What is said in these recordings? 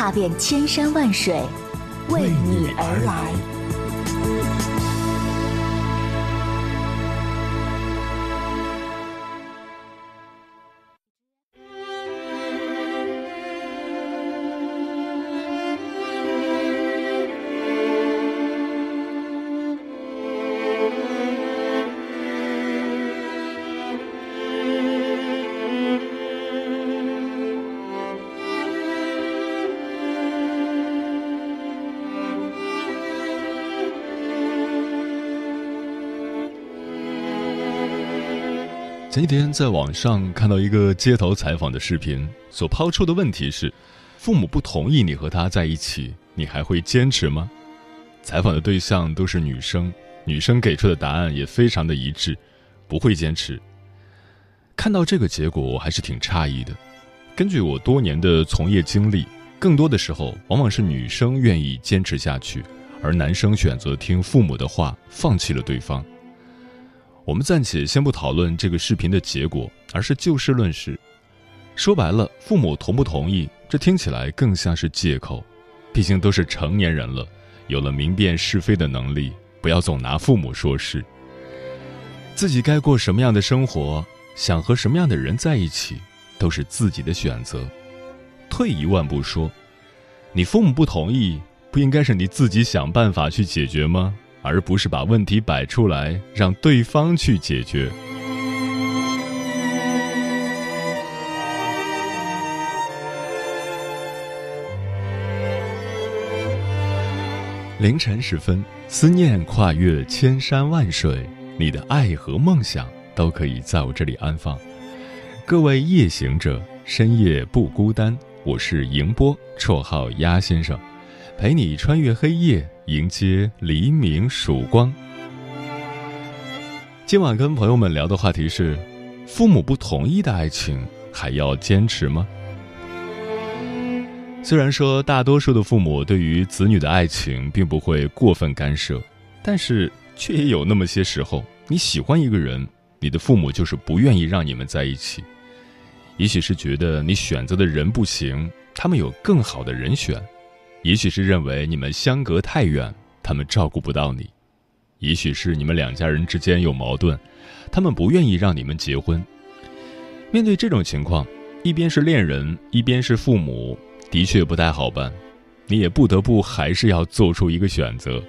踏遍千山万水，为你而来。前几天在网上看到一个街头采访的视频，所抛出的问题是：父母不同意你和他在一起，你还会坚持吗？采访的对象都是女生，女生给出的答案也非常的一致，不会坚持。看到这个结果，我还是挺诧异的。根据我多年的从业经历，更多的时候往往是女生愿意坚持下去，而男生选择听父母的话，放弃了对方。我们暂且先不讨论这个视频的结果，而是就事论事。说白了，父母同不同意，这听起来更像是借口。毕竟都是成年人了，有了明辨是非的能力，不要总拿父母说事。自己该过什么样的生活，想和什么样的人在一起，都是自己的选择。退一万步说，你父母不同意，不应该是你自己想办法去解决吗？而不是把问题摆出来，让对方去解决。凌晨时分，思念跨越千山万水，你的爱和梦想都可以在我这里安放。各位夜行者，深夜不孤单。我是迎波，绰号鸭先生，陪你穿越黑夜。迎接黎明曙光。今晚跟朋友们聊的话题是：父母不同意的爱情还要坚持吗？虽然说大多数的父母对于子女的爱情并不会过分干涉，但是却也有那么些时候，你喜欢一个人，你的父母就是不愿意让你们在一起。也许是觉得你选择的人不行，他们有更好的人选。也许是认为你们相隔太远，他们照顾不到你；也许是你们两家人之间有矛盾，他们不愿意让你们结婚。面对这种情况，一边是恋人，一边是父母，的确不太好办。你也不得不还是要做出一个选择。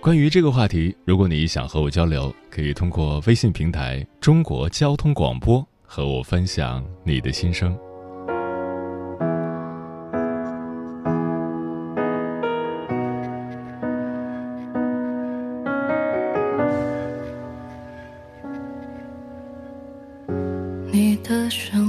关于这个话题，如果你想和我交流，可以通过微信平台“中国交通广播”和我分享你的心声。生，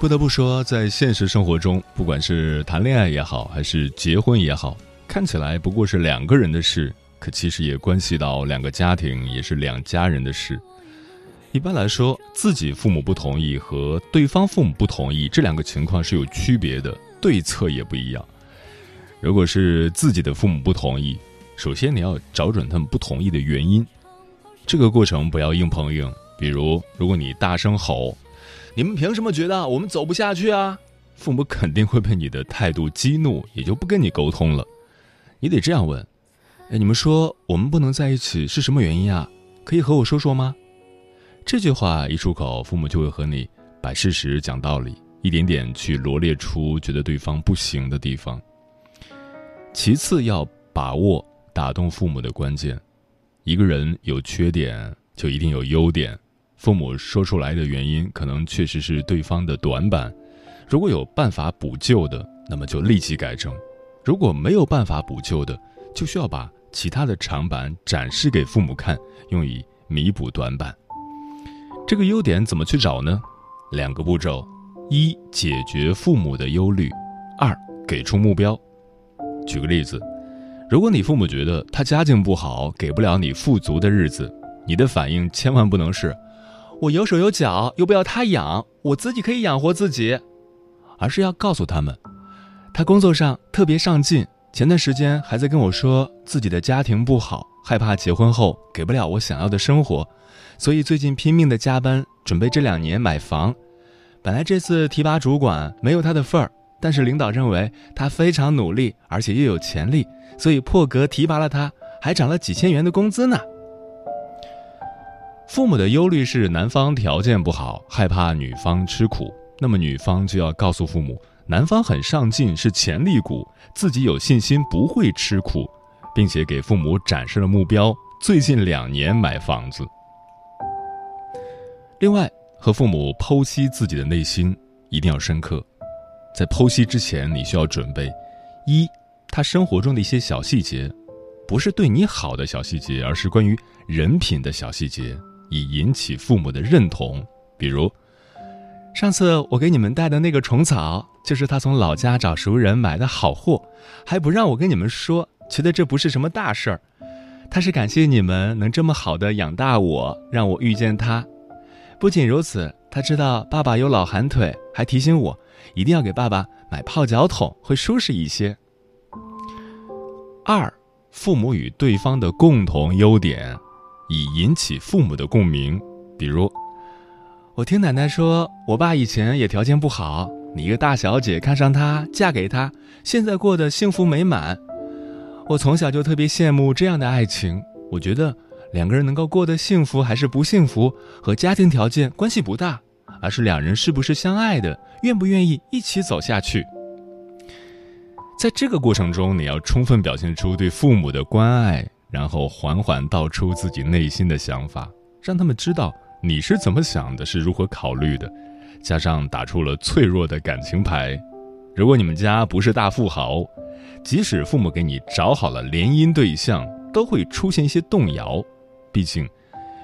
不得不说，在现实生活中，不管是谈恋爱也好，还是结婚也好，看起来不过是两个人的事，可其实也关系到两个家庭，也是两家人的事。一般来说，自己父母不同意和对方父母不同意这两个情况是有区别的，对策也不一样。如果是自己的父母不同意，首先你要找准他们不同意的原因。这个过程不要硬碰硬，比如如果你大声吼。你们凭什么觉得我们走不下去啊？父母肯定会被你的态度激怒，也就不跟你沟通了。你得这样问：哎，你们说我们不能在一起是什么原因啊？可以和我说说吗？这句话一出口，父母就会和你摆事实、讲道理，一点点去罗列出觉得对方不行的地方。其次，要把握打动父母的关键。一个人有缺点，就一定有优点。父母说出来的原因，可能确实是对方的短板。如果有办法补救的，那么就立即改正；如果没有办法补救的，就需要把其他的长板展示给父母看，用以弥补短板。这个优点怎么去找呢？两个步骤：一、解决父母的忧虑；二、给出目标。举个例子，如果你父母觉得他家境不好，给不了你富足的日子，你的反应千万不能是。我有手有脚，又不要他养，我自己可以养活自己，而是要告诉他们，他工作上特别上进，前段时间还在跟我说自己的家庭不好，害怕结婚后给不了我想要的生活，所以最近拼命的加班，准备这两年买房。本来这次提拔主管没有他的份儿，但是领导认为他非常努力，而且又有潜力，所以破格提拔了他，还涨了几千元的工资呢。父母的忧虑是男方条件不好，害怕女方吃苦，那么女方就要告诉父母，男方很上进，是潜力股，自己有信心不会吃苦，并且给父母展示了目标，最近两年买房子。另外，和父母剖析自己的内心一定要深刻，在剖析之前，你需要准备一他生活中的一些小细节，不是对你好的小细节，而是关于人品的小细节。以引起父母的认同，比如，上次我给你们带的那个虫草，就是他从老家找熟人买的好货，还不让我跟你们说，觉得这不是什么大事儿。他是感谢你们能这么好的养大我，让我遇见他。不仅如此，他知道爸爸有老寒腿，还提醒我一定要给爸爸买泡脚桶，会舒适一些。二，父母与对方的共同优点。以引起父母的共鸣，比如，我听奶奶说，我爸以前也条件不好，你一个大小姐看上他，嫁给他，现在过得幸福美满。我从小就特别羡慕这样的爱情。我觉得两个人能够过得幸福还是不幸福，和家庭条件关系不大，而是两人是不是相爱的，愿不愿意一起走下去。在这个过程中，你要充分表现出对父母的关爱。然后缓缓道出自己内心的想法，让他们知道你是怎么想的，是如何考虑的。加上打出了脆弱的感情牌，如果你们家不是大富豪，即使父母给你找好了联姻对象，都会出现一些动摇。毕竟，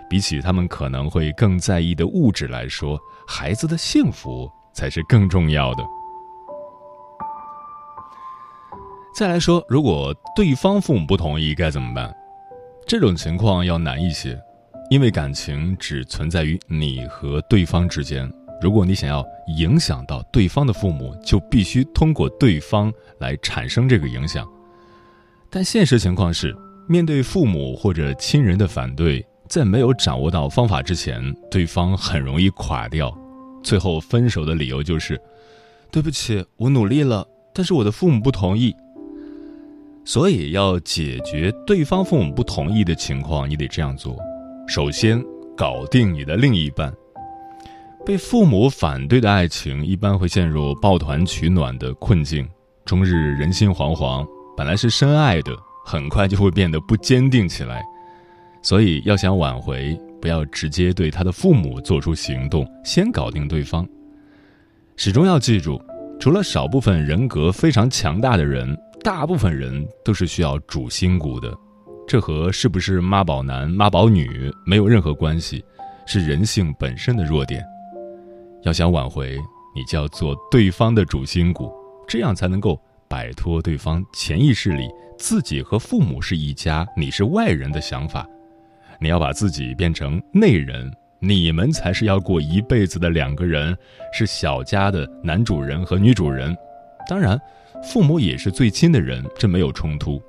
比起他们可能会更在意的物质来说，孩子的幸福才是更重要的。再来说，如果对方父母不同意该怎么办？这种情况要难一些，因为感情只存在于你和对方之间。如果你想要影响到对方的父母，就必须通过对方来产生这个影响。但现实情况是，面对父母或者亲人的反对，在没有掌握到方法之前，对方很容易垮掉。最后分手的理由就是：“对不起，我努力了，但是我的父母不同意。”所以，要解决对方父母不同意的情况，你得这样做：首先，搞定你的另一半。被父母反对的爱情，一般会陷入抱团取暖的困境，终日人心惶惶。本来是深爱的，很快就会变得不坚定起来。所以，要想挽回，不要直接对他的父母做出行动，先搞定对方。始终要记住，除了少部分人格非常强大的人。大部分人都是需要主心骨的，这和是不是妈宝男、妈宝女没有任何关系，是人性本身的弱点。要想挽回，你就要做对方的主心骨，这样才能够摆脱对方潜意识里自己和父母是一家，你是外人的想法。你要把自己变成内人，你们才是要过一辈子的两个人，是小家的男主人和女主人。当然，父母也是最亲的人，这没有冲突。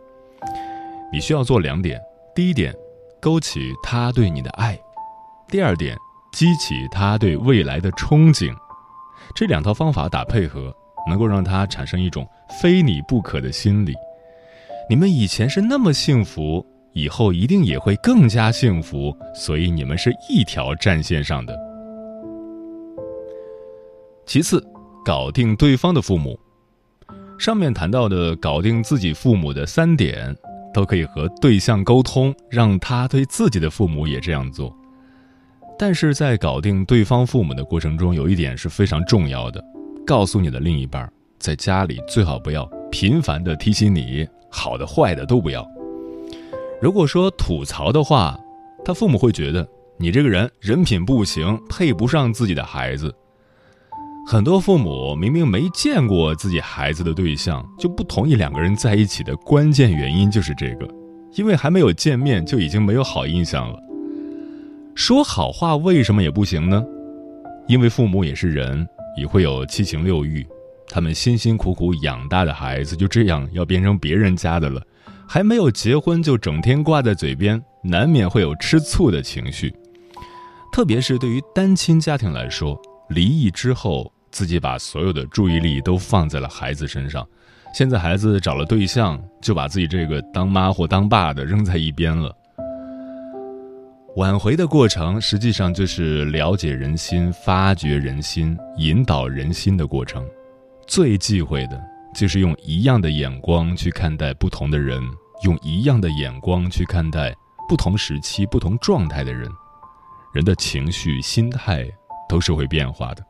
你需要做两点：第一点，勾起他对你的爱；第二点，激起他对未来的憧憬。这两套方法打配合，能够让他产生一种非你不可的心理。你们以前是那么幸福，以后一定也会更加幸福，所以你们是一条战线上的。其次，搞定对方的父母。上面谈到的搞定自己父母的三点，都可以和对象沟通，让他对自己的父母也这样做。但是在搞定对方父母的过程中，有一点是非常重要的：告诉你的另一半，在家里最好不要频繁的提醒你，好的坏的都不要。如果说吐槽的话，他父母会觉得你这个人人品不行，配不上自己的孩子。很多父母明明没见过自己孩子的对象，就不同意两个人在一起的关键原因就是这个，因为还没有见面就已经没有好印象了。说好话为什么也不行呢？因为父母也是人，也会有七情六欲，他们辛辛苦苦养大的孩子就这样要变成别人家的了，还没有结婚就整天挂在嘴边，难免会有吃醋的情绪。特别是对于单亲家庭来说，离异之后。自己把所有的注意力都放在了孩子身上，现在孩子找了对象，就把自己这个当妈或当爸的扔在一边了。挽回的过程实际上就是了解人心、发掘人心、引导人心的过程。最忌讳的就是用一样的眼光去看待不同的人，用一样的眼光去看待不同时期、不同状态的人。人的情绪、心态都是会变化的。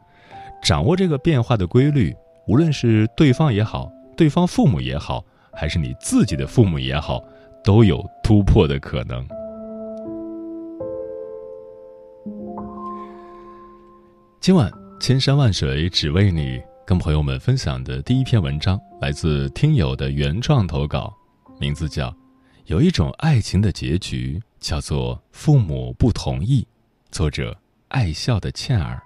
掌握这个变化的规律，无论是对方也好，对方父母也好，还是你自己的父母也好，都有突破的可能。今晚千山万水只为你，跟朋友们分享的第一篇文章来自听友的原创投稿，名字叫《有一种爱情的结局叫做父母不同意》，作者爱笑的倩儿。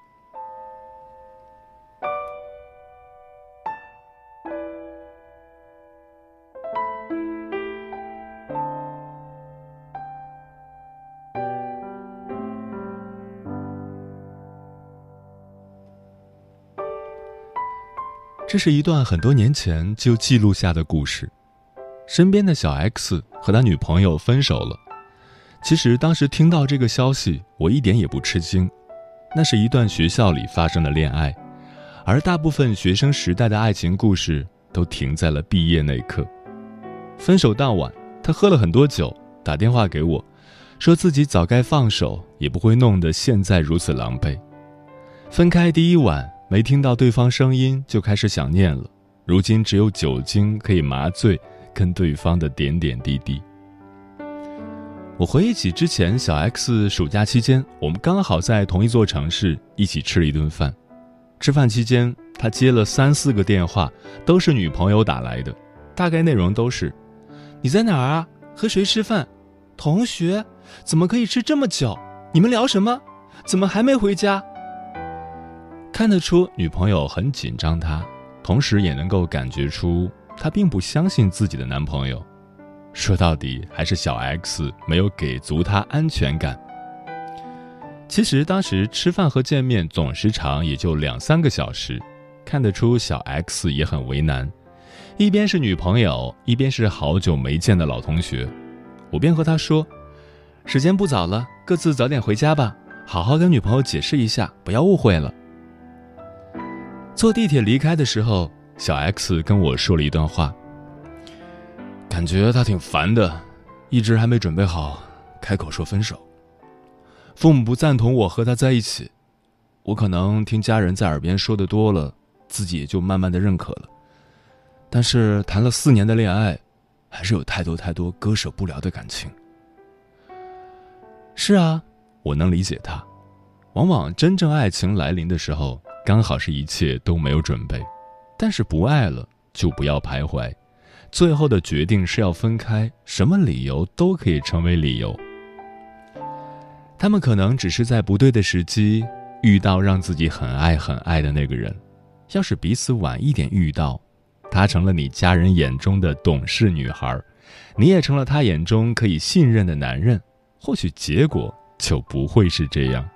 这是一段很多年前就记录下的故事。身边的小 X 和他女朋友分手了。其实当时听到这个消息，我一点也不吃惊。那是一段学校里发生的恋爱，而大部分学生时代的爱情故事都停在了毕业那一刻。分手当晚，他喝了很多酒，打电话给我，说自己早该放手，也不会弄得现在如此狼狈。分开第一晚。没听到对方声音就开始想念了，如今只有酒精可以麻醉跟对方的点点滴滴。我回忆起之前小 X 暑假期间，我们刚好在同一座城市一起吃了一顿饭。吃饭期间，他接了三四个电话，都是女朋友打来的，大概内容都是：“你在哪儿啊？和谁吃饭？同学？怎么可以吃这么久？你们聊什么？怎么还没回家？”看得出女朋友很紧张，他同时也能够感觉出她并不相信自己的男朋友。说到底，还是小 X 没有给足她安全感。其实当时吃饭和见面总时长也就两三个小时，看得出小 X 也很为难，一边是女朋友，一边是好久没见的老同学。我便和他说：“时间不早了，各自早点回家吧，好好跟女朋友解释一下，不要误会了。”坐地铁离开的时候，小 X 跟我说了一段话。感觉他挺烦的，一直还没准备好开口说分手。父母不赞同我和他在一起，我可能听家人在耳边说的多了，自己也就慢慢的认可了。但是谈了四年的恋爱，还是有太多太多割舍不了的感情。是啊，我能理解他。往往真正爱情来临的时候。刚好是一切都没有准备。但是不爱了就不要徘徊，最后的决定是要分开，什么理由都可以成为理由。他们可能只是在不对的时机遇到让自己很爱很爱的那个人，要是彼此晚一点遇到，她成了你家人眼中的懂事女孩，你也成了他眼中可以信任的男人，或许结果就不会是这样。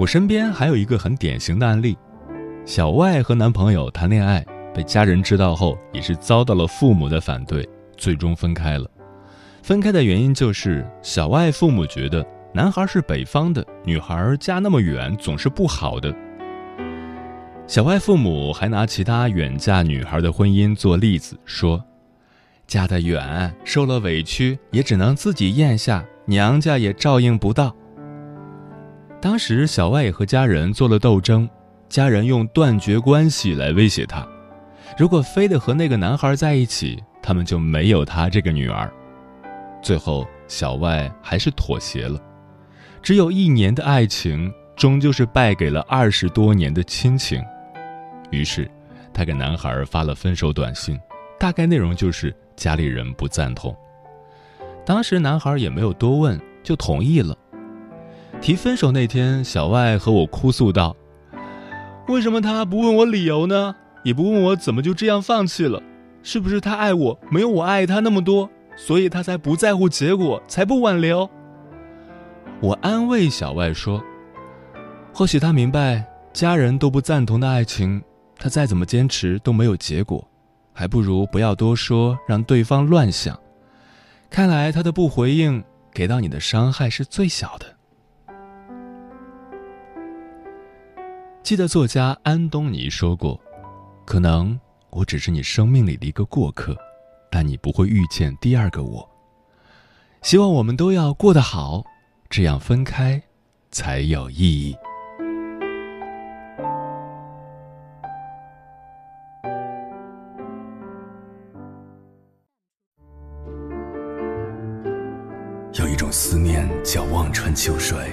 我身边还有一个很典型的案例：小外和男朋友谈恋爱，被家人知道后，也是遭到了父母的反对，最终分开了。分开的原因就是小外父母觉得男孩是北方的，女孩嫁那么远总是不好的。小外父母还拿其他远嫁女孩的婚姻做例子，说：嫁得远，受了委屈也只能自己咽下，娘家也照应不到。当时小外也和家人做了斗争，家人用断绝关系来威胁他，如果非得和那个男孩在一起，他们就没有他这个女儿。最后，小外还是妥协了，只有一年的爱情，终究是败给了二十多年的亲情。于是，他给男孩发了分手短信，大概内容就是家里人不赞同。当时男孩也没有多问，就同意了。提分手那天，小外和我哭诉道：“为什么他不问我理由呢？也不问我怎么就这样放弃了？是不是他爱我没有我爱他那么多，所以他才不在乎结果，才不挽留？”我安慰小外说：“或许他明白，家人都不赞同的爱情，他再怎么坚持都没有结果，还不如不要多说，让对方乱想。看来他的不回应，给到你的伤害是最小的。”记得作家安东尼说过：“可能我只是你生命里的一个过客，但你不会遇见第二个我。希望我们都要过得好，这样分开才有意义。”有一种思念叫望穿秋水。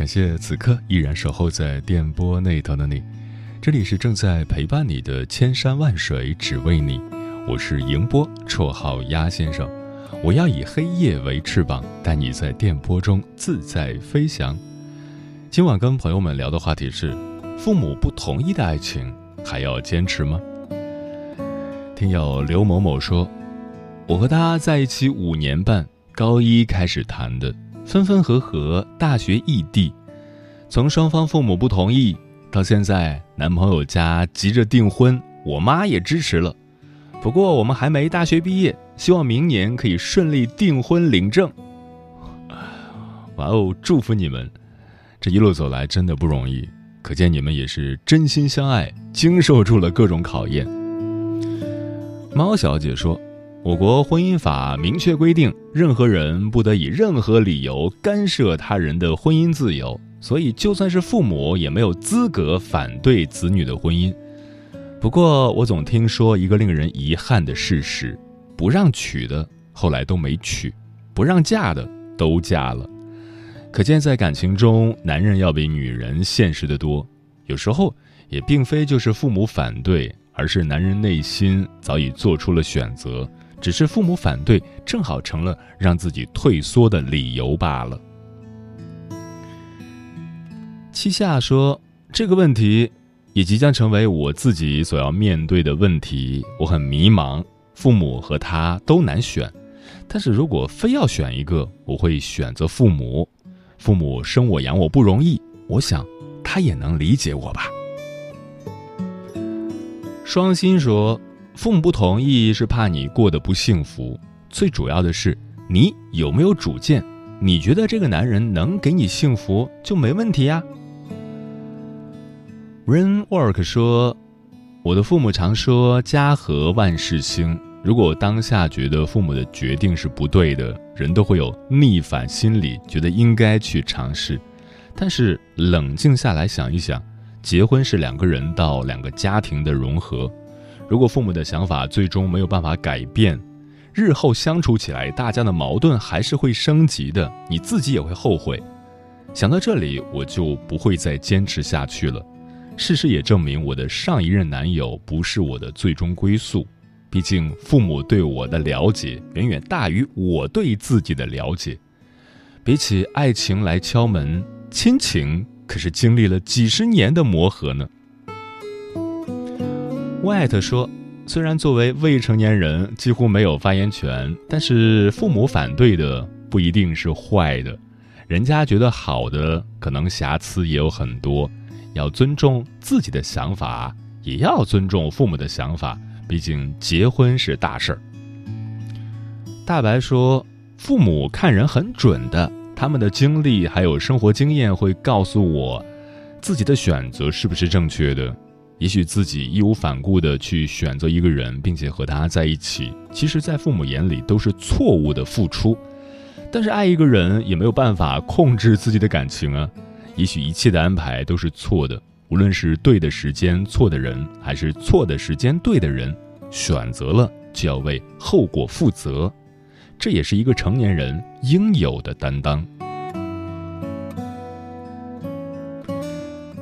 感谢此刻依然守候在电波那头的你，这里是正在陪伴你的千山万水只为你，我是迎波，绰号鸭先生，我要以黑夜为翅膀，带你在电波中自在飞翔。今晚跟朋友们聊的话题是：父母不同意的爱情还要坚持吗？听友刘某某说，我和他在一起五年半，高一开始谈的。分分合合，大学异地，从双方父母不同意，到现在男朋友家急着订婚，我妈也支持了。不过我们还没大学毕业，希望明年可以顺利订婚领证。哇哦，祝福你们！这一路走来真的不容易，可见你们也是真心相爱，经受住了各种考验。猫小姐说。我国婚姻法明确规定，任何人不得以任何理由干涉他人的婚姻自由，所以就算是父母也没有资格反对子女的婚姻。不过，我总听说一个令人遗憾的事实：不让娶的后来都没娶，不让嫁的都嫁了。可见，在感情中，男人要比女人现实的多。有时候，也并非就是父母反对，而是男人内心早已做出了选择。只是父母反对，正好成了让自己退缩的理由罢了。七夏说：“这个问题也即将成为我自己所要面对的问题，我很迷茫。父母和他都难选，但是如果非要选一个，我会选择父母。父母生我养我不容易，我想他也能理解我吧。”双心说，父母不同意是怕你过得不幸福，最主要的是你有没有主见。你觉得这个男人能给你幸福就没问题呀。Rain Work 说，我的父母常说家和万事兴。如果当下觉得父母的决定是不对的，人都会有逆反心理，觉得应该去尝试。但是冷静下来想一想，结婚是两个人到两个家庭的融合。如果父母的想法最终没有办法改变，日后相处起来，大家的矛盾还是会升级的，你自己也会后悔。想到这里，我就不会再坚持下去了。事实也证明，我的上一任男友不是我的最终归宿。毕竟，父母对我的了解远远大于我对自己的了解。比起爱情来敲门，亲情可是经历了几十年的磨合呢。White 说：“虽然作为未成年人几乎没有发言权，但是父母反对的不一定是坏的，人家觉得好的，可能瑕疵也有很多。要尊重自己的想法，也要尊重父母的想法。”毕竟结婚是大事儿。大白说：“父母看人很准的，他们的经历还有生活经验会告诉我，自己的选择是不是正确的。也许自己义无反顾的去选择一个人，并且和他在一起，其实，在父母眼里都是错误的付出。但是爱一个人也没有办法控制自己的感情啊。也许一切的安排都是错的。”无论是对的时间错的人，还是错的时间对的人，选择了就要为后果负责，这也是一个成年人应有的担当。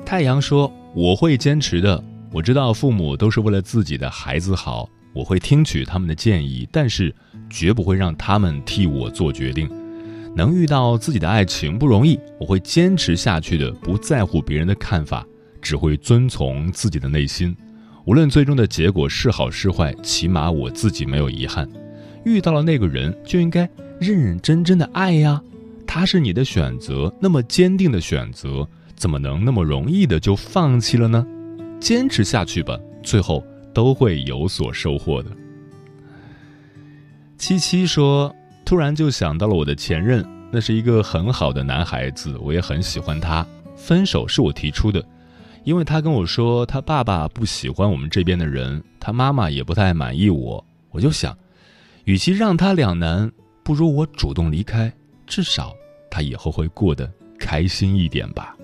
太阳说：“我会坚持的。我知道父母都是为了自己的孩子好，我会听取他们的建议，但是绝不会让他们替我做决定。能遇到自己的爱情不容易，我会坚持下去的，不在乎别人的看法。”只会遵从自己的内心，无论最终的结果是好是坏，起码我自己没有遗憾。遇到了那个人，就应该认认真真的爱呀。他是你的选择，那么坚定的选择，怎么能那么容易的就放弃了呢？坚持下去吧，最后都会有所收获的。七七说：“突然就想到了我的前任，那是一个很好的男孩子，我也很喜欢他。分手是我提出的。”因为他跟我说，他爸爸不喜欢我们这边的人，他妈妈也不太满意我。我就想，与其让他两难，不如我主动离开，至少他以后会过得开心一点吧。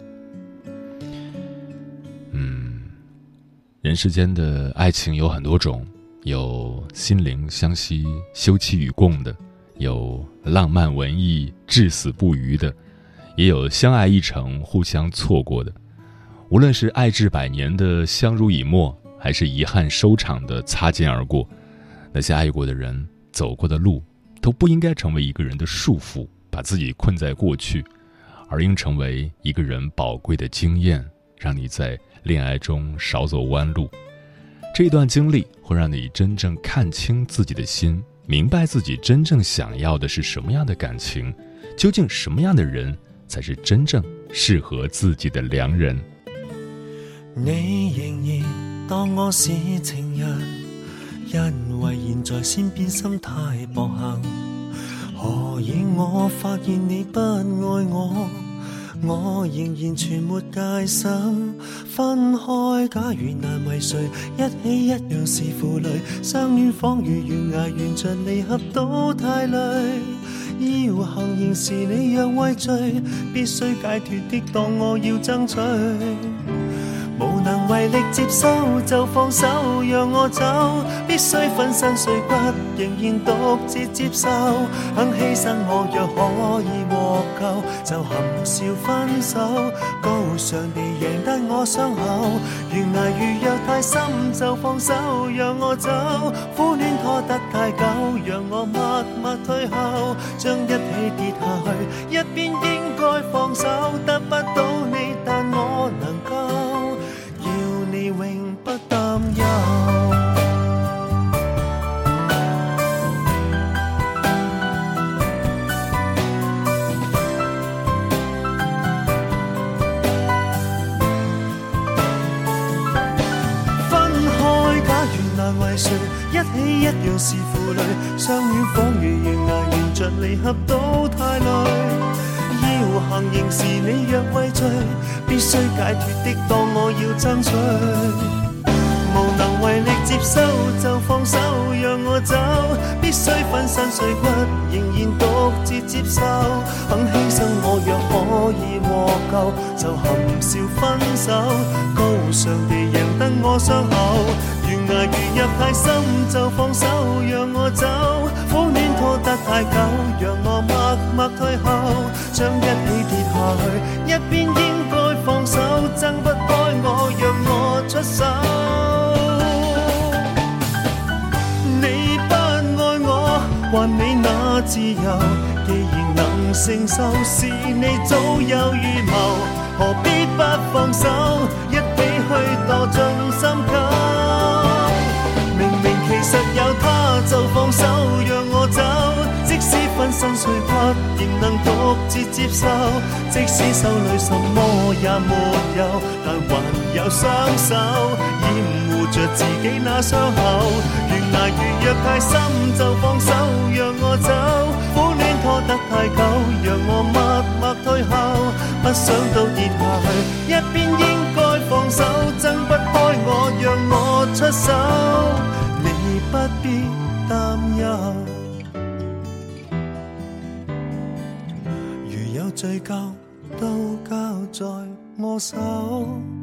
人世间的爱情有很多种，有心灵相惜、休戚与共的，有浪漫文艺、至死不渝的，也有相爱一程、互相错过的。无论是爱至百年的相濡以沫，还是遗憾收场的擦肩而过，那些爱过的人走过的路，都不应该成为一个人的束缚，把自己困在过去，而应成为一个人宝贵的经验，让你在恋爱中少走弯路。这段经历会让你真正看清自己的心，明白自己真正想要的是什么样的感情，究竟什么样的人才是真正适合自己的良人。你仍然当我是情人，因为现在先变心太薄幸。何以我发现你不爱我？我仍然全没戒心。分开假如难为谁，一起一样是负累。相恋仿如悬崖，沿着离合都太累。要行仍是你若畏罪，必须解脱的当我要争取。无能为力接收就放手，让我走。必须粉身碎骨，仍然独自接受。肯牺牲我，若可以获救，就含笑分手。高尚地赢得我伤口。悬崖如若太深，就放手，让我走。苦恋拖得太久，让我默默退后。将一起跌下去，一边应该放手，得不到你，但为谁一起一样是负累，相戀仿如悬崖，沿着離合都太累。要行刑時你若畏罪，必須解脱的當我要爭取。無能為力接收就放手，讓我走，必須粉身碎骨，仍然獨自接受。肯犧牲我若可以獲救，就含笑分手，高尚地贏得我傷口。崖如入太深就放手，讓我走。苦戀拖得太久，讓我默默退後。將一起跌下去，一邊應該放手，掙不開我，讓我出手。你不愛我，還你那自由。既然能承受，是你早有預謀，何必不放手，就放手，讓我走。即使分身碎骨，仍能獨自接受。即使手裏什麼也沒有，但還有雙手掩護着自己那傷口。懸崖如若太深就放手，讓我走。苦戀拖得太久，讓我默默退後。不想到跌下去，一邊應該放手，挣不開我，讓我出手。你不必，如有罪疚，都交在我手。